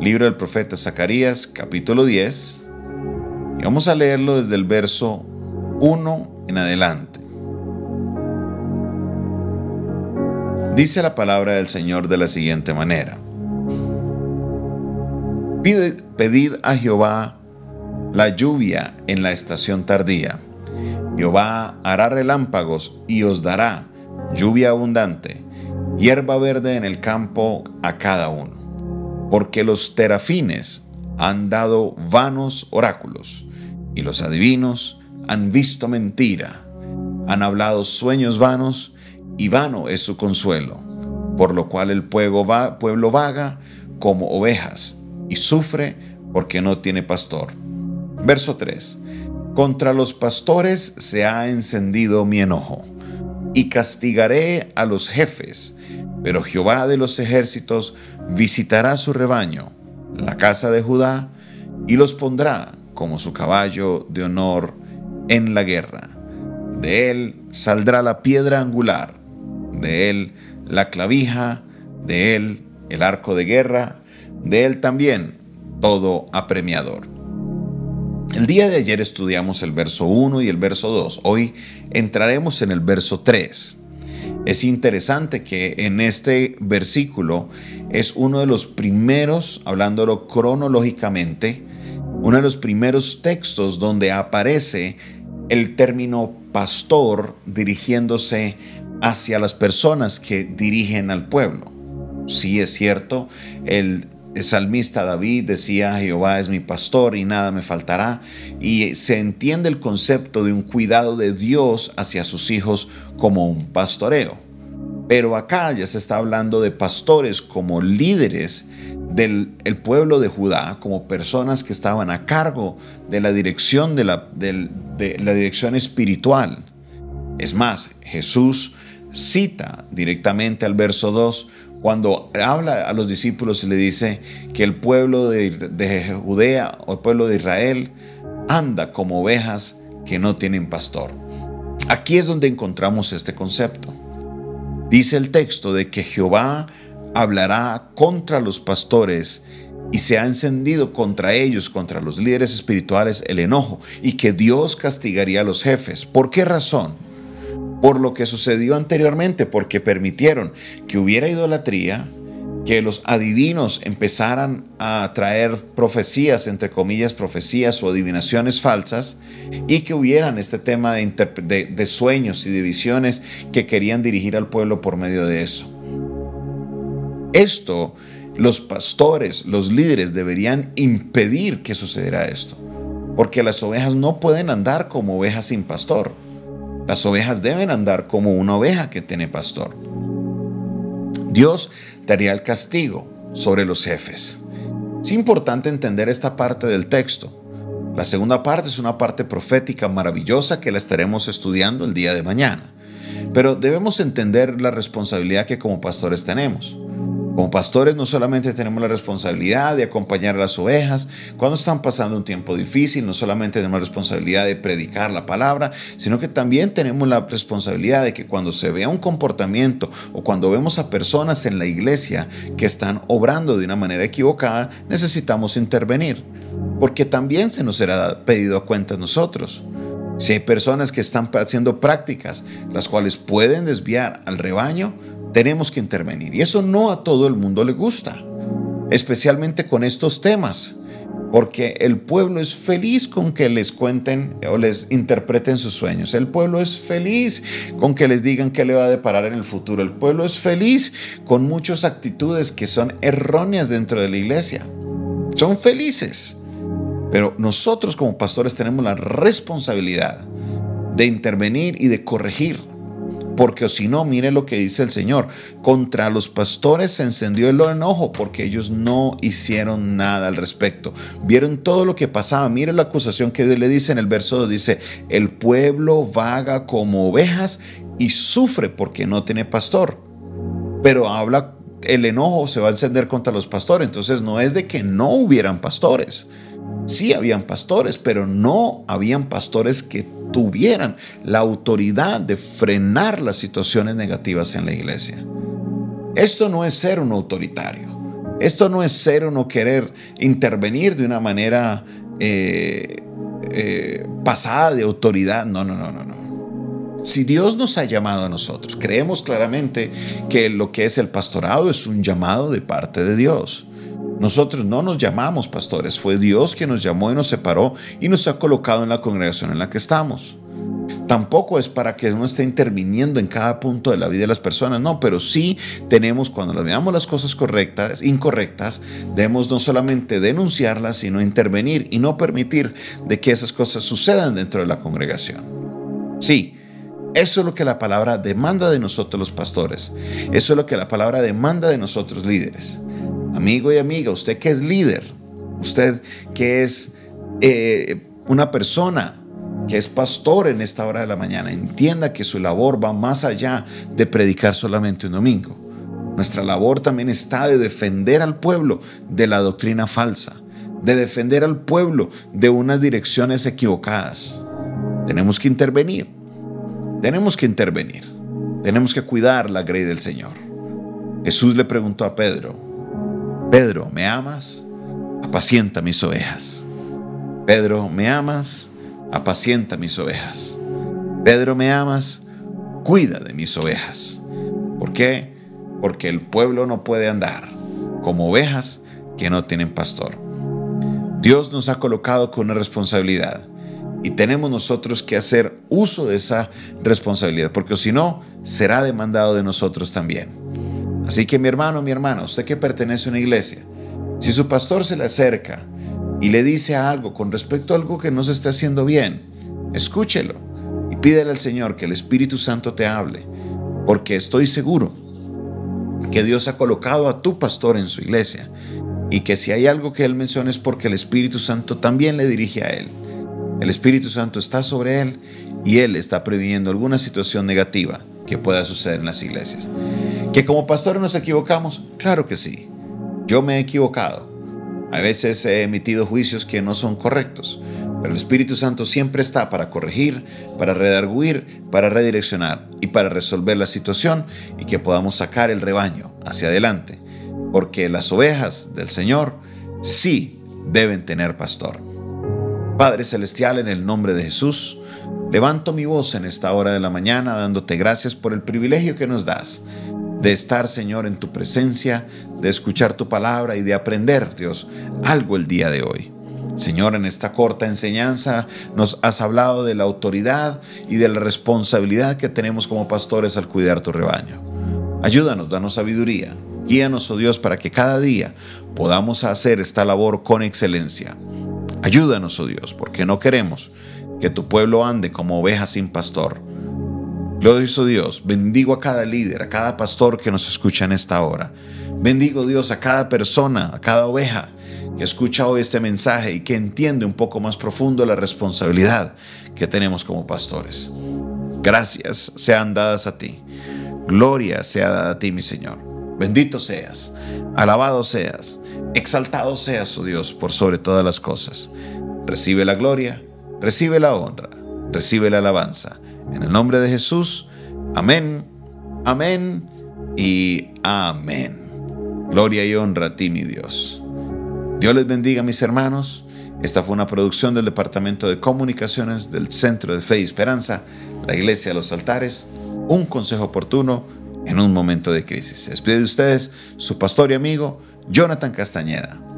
Libro del profeta Zacarías, capítulo 10. Y vamos a leerlo desde el verso 1 en adelante. Dice la palabra del Señor de la siguiente manera. pedid a Jehová la lluvia en la estación tardía. Jehová hará relámpagos y os dará lluvia abundante, hierba verde en el campo a cada uno. Porque los terafines han dado vanos oráculos, y los adivinos han visto mentira, han hablado sueños vanos, y vano es su consuelo, por lo cual el pueblo, vaga como ovejas, y sufre porque no tiene pastor. Verso 3. Contra los pastores se ha encendido mi enojo, y castigaré a los jefes, pero Jehová de los ejércitos visitará su rebaño, la casa de Judá, y los pondrá como su caballo de honor en la guerra. De él saldrá la piedra angular, de él la clavija, de él el arco de guerra, de él también todo apremiador. El día de ayer estudiamos el verso 1 y el verso 2. Hoy entraremos en el verso 3. Es interesante que en este versículo es uno de los primeros, hablándolo cronológicamente, uno de los primeros textos donde aparece el término pastor dirigiéndose hacia las personas que dirigen al pueblo. Sí es cierto, el el salmista David decía, Jehová es mi pastor y nada me faltará. Y se entiende el concepto de un cuidado de Dios hacia sus hijos como un pastoreo. Pero acá ya se está hablando de pastores como líderes del pueblo de Judá, como personas que estaban a cargo de la dirección, de la, de la dirección espiritual. Es más, Jesús cita directamente al verso 2 cuando habla a los discípulos y le dice que el pueblo de, Judea o el pueblo de Israel anda como ovejas que no tienen pastor. Aquí es donde encontramos este concepto. Dice el texto de que Jehová hablará contra los pastores y se ha encendido contra ellos, contra los líderes espirituales, el enojo y que Dios castigaría a los jefes. ¿Por qué razón? Por lo que sucedió anteriormente, porque permitieron que hubiera idolatría, que los adivinos empezaran a traer profecías, entre comillas, profecías o adivinaciones falsas, y que hubieran este tema de, sueños y de visiones que querían dirigir al pueblo por medio de eso. Esto, los pastores, los líderes deberían impedir que sucediera esto, porque las ovejas no pueden andar como ovejas sin pastor. Las ovejas deben andar como una oveja que tiene pastor. Dios daría el castigo sobre los jefes. Es importante entender esta parte del texto. La segunda parte es una parte profética maravillosa que la estaremos estudiando el día de mañana. Pero debemos entender la responsabilidad que como pastores tenemos. Como pastores no solamente tenemos la responsabilidad de acompañar a las ovejas cuando están pasando un tiempo difícil, no solamente tenemos la responsabilidad de predicar la palabra, sino que también tenemos la responsabilidad de que cuando se vea un comportamiento o cuando vemos a personas en la iglesia que están obrando de una manera equivocada, necesitamos intervenir, porque también se nos será pedido a cuenta nosotros. Si hay personas que están haciendo prácticas las cuales pueden desviar al rebaño, tenemos que intervenir. Y eso no a todo el mundo le gusta, especialmente con estos temas, porque el pueblo es feliz con que les cuenten o les interpreten sus sueños. El pueblo es feliz con que les digan qué le va a deparar en el futuro. El pueblo es feliz con muchas actitudes que son erróneas dentro de la iglesia. Son felices. Pero nosotros como pastores tenemos la responsabilidad de intervenir y de corregir porque si no, mire lo que dice el Señor. Contra los pastores se encendió el enojo porque ellos no hicieron nada al respecto. Vieron todo lo que pasaba. Mire la acusación que Dios le dice en el verso 2. Dice, el pueblo vaga como ovejas y sufre porque no tiene pastor. Pero habla, el enojo se va a encender contra los pastores. Entonces no es de que no hubieran pastores. Sí habían pastores, pero no habían pastores que tuvieran la autoridad de frenar las situaciones negativas en la iglesia. Esto no es ser un autoritario. Esto no es ser o no querer intervenir de una manera eh, eh, pasada de autoridad. No, no, no, no, no. Si Dios nos ha llamado a nosotros, creemos claramente que lo que es el pastorado es un llamado de parte de Dios. Nosotros no nos llamamos pastores, fue Dios quien nos llamó y nos separó y nos ha colocado en la congregación en la que estamos. Tampoco es para que uno esté interviniendo en cada punto de la vida de las personas, no, pero sí tenemos, cuando veamos las cosas correctas, incorrectas, debemos no solamente denunciarlas, sino intervenir y no permitir de que esas cosas sucedan dentro de la congregación. Sí, eso es lo que la palabra demanda de nosotros los pastores. Eso es lo que la palabra demanda de nosotros líderes. Amigo y amiga, usted que es líder, usted que es eh, una persona que es pastor en esta hora de la mañana, entienda que su labor va más allá de predicar solamente un domingo. Nuestra labor también está de defender al pueblo de la doctrina falsa, de defender al pueblo de unas direcciones equivocadas. Tenemos que intervenir, tenemos que intervenir, tenemos que cuidar la grey del Señor. Jesús le preguntó a Pedro, Pedro, ¿me amas? Apacienta mis ovejas. Pedro, ¿me amas? apacienta mis ovejas. Pedro, ¿me amas? Cuida de mis ovejas. ¿Por qué? Porque el pueblo no puede andar como ovejas que no tienen pastor. Dios nos ha colocado con una responsabilidad y tenemos nosotros que hacer uso de esa responsabilidad, porque si no, será demandado de nosotros también. Así que mi hermano, mi hermana, usted que pertenece a una iglesia, si su pastor se le acerca y le dice algo con respecto a algo que no se está haciendo bien, escúchelo y pídele al Señor que el Espíritu Santo te hable, porque estoy seguro que Dios ha colocado a tu pastor en su iglesia y que si hay algo que él menciona es porque el Espíritu Santo también le dirige a él. El Espíritu Santo está sobre él y él está previniendo alguna situación negativa que pueda suceder en las iglesias. ¿Que como pastores nos equivocamos? Claro que sí. Yo me he equivocado. A veces he emitido juicios que no son correctos, pero el Espíritu Santo siempre está para corregir, para redarguir, para redireccionar y para resolver la situación y que podamos sacar el rebaño hacia adelante, porque las ovejas del Señor sí deben tener pastor. Padre Celestial, en el nombre de Jesús, levanto mi voz en esta hora de la mañana dándote gracias por el privilegio que nos das de estar, Señor, en tu presencia, de escuchar tu palabra y de aprender, Dios, algo el día de hoy. Señor, en esta corta enseñanza nos has hablado de la autoridad y de la responsabilidad que tenemos como pastores al cuidar tu rebaño. Ayúdanos, danos sabiduría. Guíanos, oh Dios, para que cada día podamos hacer esta labor con excelencia. Ayúdanos, oh Dios, porque no queremos que tu pueblo ande como ovejas sin pastor, Glorioso Dios, bendigo a cada líder, a cada pastor que nos escucha en esta hora. Bendigo Dios a cada persona, a cada oveja que escucha hoy este mensaje y que entiende un poco más profundo la responsabilidad que tenemos como pastores. Gracias sean dadas a ti. Gloria sea dada a ti, mi Señor. Bendito seas, alabado seas, exaltado seas, oh Dios, por sobre todas las cosas. Recibe la gloria, recibe la honra, recibe la alabanza en el nombre de Jesús, amén, amén y amén. Gloria y honra a ti, mi Dios. Dios les bendiga, mis hermanos. Esta fue una producción del Departamento de Comunicaciones del Centro de Fe y Esperanza, la Iglesia de los Altares, un consejo oportuno en un momento de crisis. Se despide de ustedes su pastor y amigo, Jonathan Castañeda.